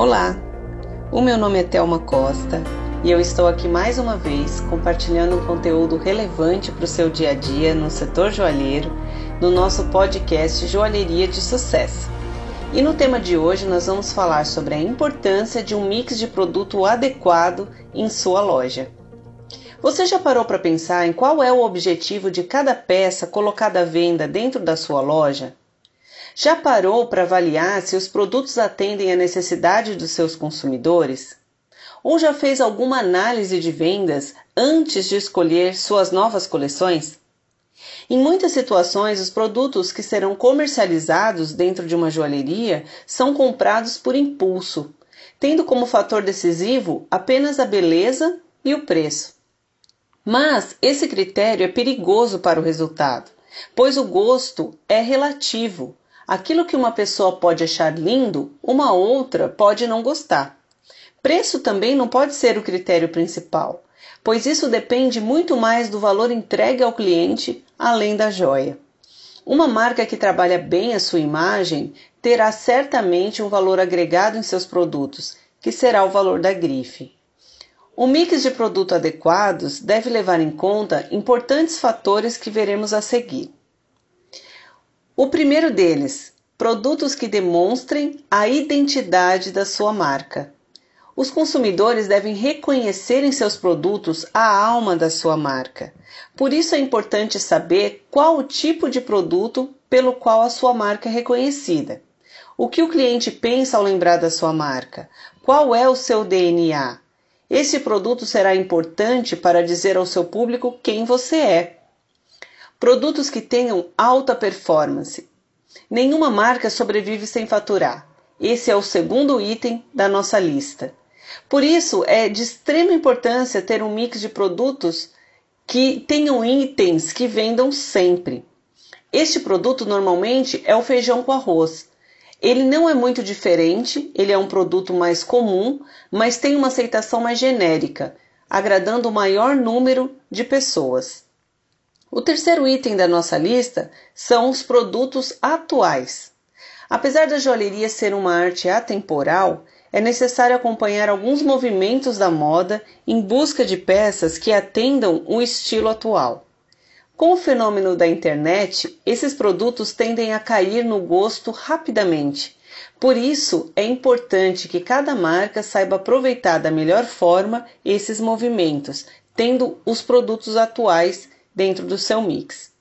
Olá, o meu nome é Thelma Costa e eu estou aqui mais uma vez compartilhando um conteúdo relevante para o seu dia a dia no setor joalheiro no nosso podcast Joalheria de Sucesso. E no tema de hoje nós vamos falar sobre a importância de um mix de produto adequado em sua loja. Você já parou para pensar em qual é o objetivo de cada peça colocada à venda dentro da sua loja? Já parou para avaliar se os produtos atendem à necessidade dos seus consumidores? Ou já fez alguma análise de vendas antes de escolher suas novas coleções? Em muitas situações, os produtos que serão comercializados dentro de uma joalheria são comprados por impulso, tendo como fator decisivo apenas a beleza e o preço. Mas esse critério é perigoso para o resultado, pois o gosto é relativo Aquilo que uma pessoa pode achar lindo, uma outra pode não gostar. Preço também não pode ser o critério principal, pois isso depende muito mais do valor entregue ao cliente além da joia. Uma marca que trabalha bem a sua imagem terá certamente um valor agregado em seus produtos, que será o valor da grife. O mix de produtos adequados deve levar em conta importantes fatores que veremos a seguir. O primeiro deles, produtos que demonstrem a identidade da sua marca. Os consumidores devem reconhecer em seus produtos a alma da sua marca. Por isso é importante saber qual o tipo de produto pelo qual a sua marca é reconhecida. O que o cliente pensa ao lembrar da sua marca? Qual é o seu DNA? Esse produto será importante para dizer ao seu público quem você é. Produtos que tenham alta performance. Nenhuma marca sobrevive sem faturar. Esse é o segundo item da nossa lista. Por isso, é de extrema importância ter um mix de produtos que tenham itens que vendam sempre. Este produto normalmente é o feijão com arroz. Ele não é muito diferente, ele é um produto mais comum, mas tem uma aceitação mais genérica, agradando o maior número de pessoas. O terceiro item da nossa lista são os produtos atuais. Apesar da joalheria ser uma arte atemporal, é necessário acompanhar alguns movimentos da moda em busca de peças que atendam o estilo atual. Com o fenômeno da internet, esses produtos tendem a cair no gosto rapidamente. Por isso, é importante que cada marca saiba aproveitar da melhor forma esses movimentos, tendo os produtos atuais dentro do seu mix.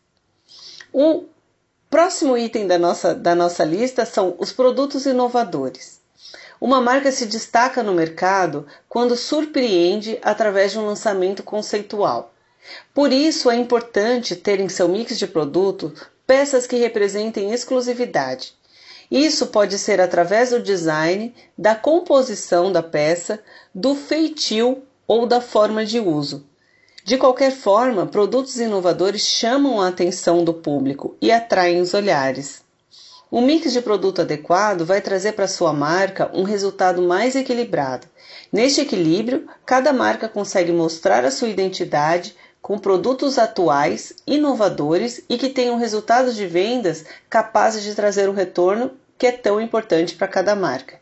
O próximo item da nossa, da nossa lista são os produtos inovadores. Uma marca se destaca no mercado quando surpreende através de um lançamento conceitual. Por isso é importante ter em seu mix de produto peças que representem exclusividade. Isso pode ser através do design, da composição da peça, do feitio ou da forma de uso. De qualquer forma, produtos inovadores chamam a atenção do público e atraem os olhares. Um mix de produto adequado vai trazer para sua marca um resultado mais equilibrado. Neste equilíbrio, cada marca consegue mostrar a sua identidade com produtos atuais, inovadores e que tenham resultados de vendas capazes de trazer um retorno que é tão importante para cada marca.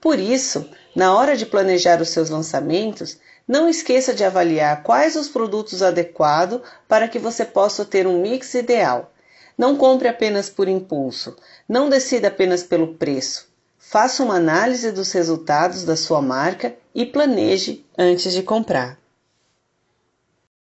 Por isso, na hora de planejar os seus lançamentos, não esqueça de avaliar quais os produtos adequados para que você possa ter um mix ideal. Não compre apenas por impulso, não decida apenas pelo preço. Faça uma análise dos resultados da sua marca e planeje antes de comprar.